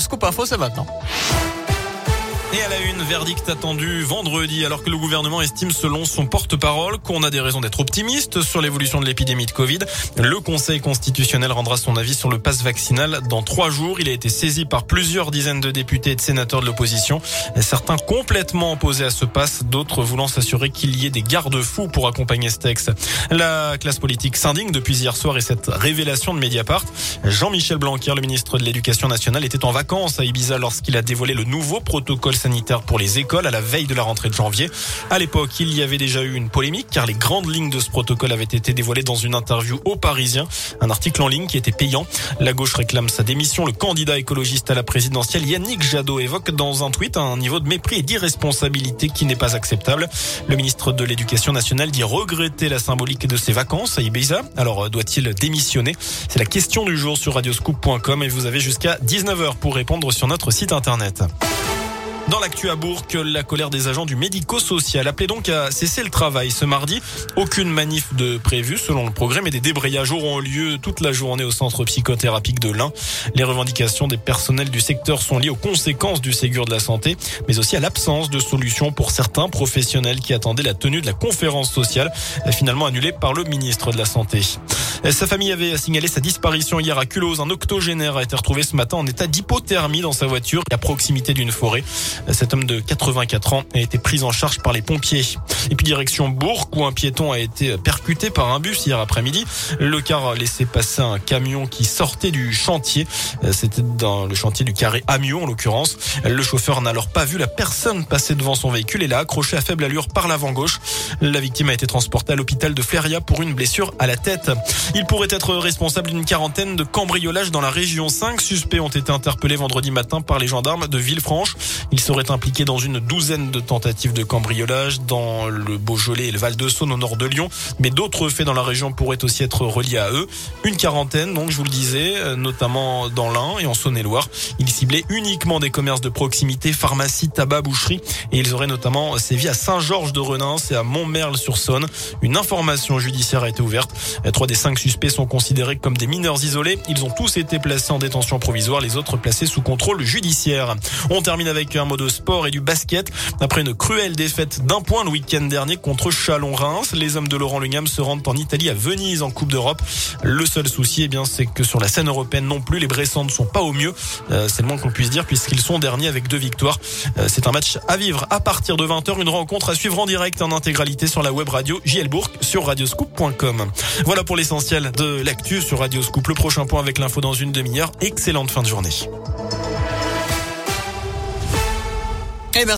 Scoop Info, c'est maintenant. Et à la une, verdict attendu vendredi alors que le gouvernement estime selon son porte-parole qu'on a des raisons d'être optimiste sur l'évolution de l'épidémie de Covid. Le Conseil constitutionnel rendra son avis sur le pass vaccinal dans trois jours. Il a été saisi par plusieurs dizaines de députés et de sénateurs de l'opposition. Certains complètement opposés à ce pass, d'autres voulant s'assurer qu'il y ait des garde-fous pour accompagner ce texte. La classe politique s'indigne depuis hier soir et cette révélation de Mediapart. Jean-Michel Blanquer, le ministre de l'Éducation nationale, était en vacances à Ibiza lorsqu'il a dévoilé le nouveau protocole sanitaire pour les écoles à la veille de la rentrée de janvier. À l'époque, il y avait déjà eu une polémique car les grandes lignes de ce protocole avaient été dévoilées dans une interview au Parisien, un article en ligne qui était payant. La gauche réclame sa démission. Le candidat écologiste à la présidentielle Yannick Jadot évoque dans un tweet un niveau de mépris et d'irresponsabilité qui n'est pas acceptable. Le ministre de l'Éducation nationale dit regretter la symbolique de ses vacances à Ibiza. Alors doit-il démissionner? C'est la question du jour sur radioscoop.com et vous avez jusqu'à 19h pour répondre sur notre site internet. Dans l'actu à Bourg, la colère des agents du médico-social appelait donc à cesser le travail ce mardi. Aucune manif de prévue selon le progrès, mais des débrayages auront lieu toute la journée au centre psychothérapique de l'Ain. Les revendications des personnels du secteur sont liées aux conséquences du Ségur de la santé, mais aussi à l'absence de solutions pour certains professionnels qui attendaient la tenue de la conférence sociale, finalement annulée par le ministre de la Santé. Sa famille avait signalé sa disparition hier à Culose. Un octogénaire a été retrouvé ce matin en état d'hypothermie dans sa voiture à proximité d'une forêt. Cet homme de 84 ans a été pris en charge par les pompiers. Et puis direction Bourg où un piéton a été percuté par un bus hier après-midi. Le car a laissé passer un camion qui sortait du chantier. C'était dans le chantier du carré Amiot en l'occurrence. Le chauffeur n'a alors pas vu la personne passer devant son véhicule et l'a accroché à faible allure par l'avant gauche. La victime a été transportée à l'hôpital de Fleria pour une blessure à la tête. Il pourrait être responsable d'une quarantaine de cambriolages dans la région. Cinq suspects ont été interpellés vendredi matin par les gendarmes de Villefranche. Ils seraient impliqués dans une douzaine de tentatives de cambriolage dans le Beaujolais et le Val-de-Saône au nord de Lyon. Mais d'autres faits dans la région pourraient aussi être reliés à eux. Une quarantaine, donc je vous le disais, euh, notamment dans l'Ain et en Saône-et-Loire. Ils ciblaient uniquement des commerces de proximité, pharmacie, tabac, boucherie. Et ils auraient notamment sévi à Saint-Georges de Renins et à Montmerle-sur-Saône. Une information judiciaire a été ouverte. Trois des cinq suspects sont considérés comme des mineurs isolés. Ils ont tous été placés en détention provisoire, les autres placés sous contrôle judiciaire. On termine avec un mot de sport et du basket. Après une cruelle défaite d'un point le week-end dernier contre Chalon-Reims, les hommes de Laurent Lugam se rendent en Italie à Venise en Coupe d'Europe. Le seul souci, eh bien, c'est que sur la scène européenne non plus, les Bressans ne sont pas au mieux. Euh, c'est le moins qu'on puisse dire puisqu'ils sont derniers avec deux victoires. Euh, c'est un match à vivre à partir de 20h, une rencontre à suivre en direct en intégralité sur la web radio JL Bourg sur radioscoop.com. Voilà pour de l'actu sur Radio Scoop. Le prochain point avec l'info dans une demi-heure. Excellente fin de journée.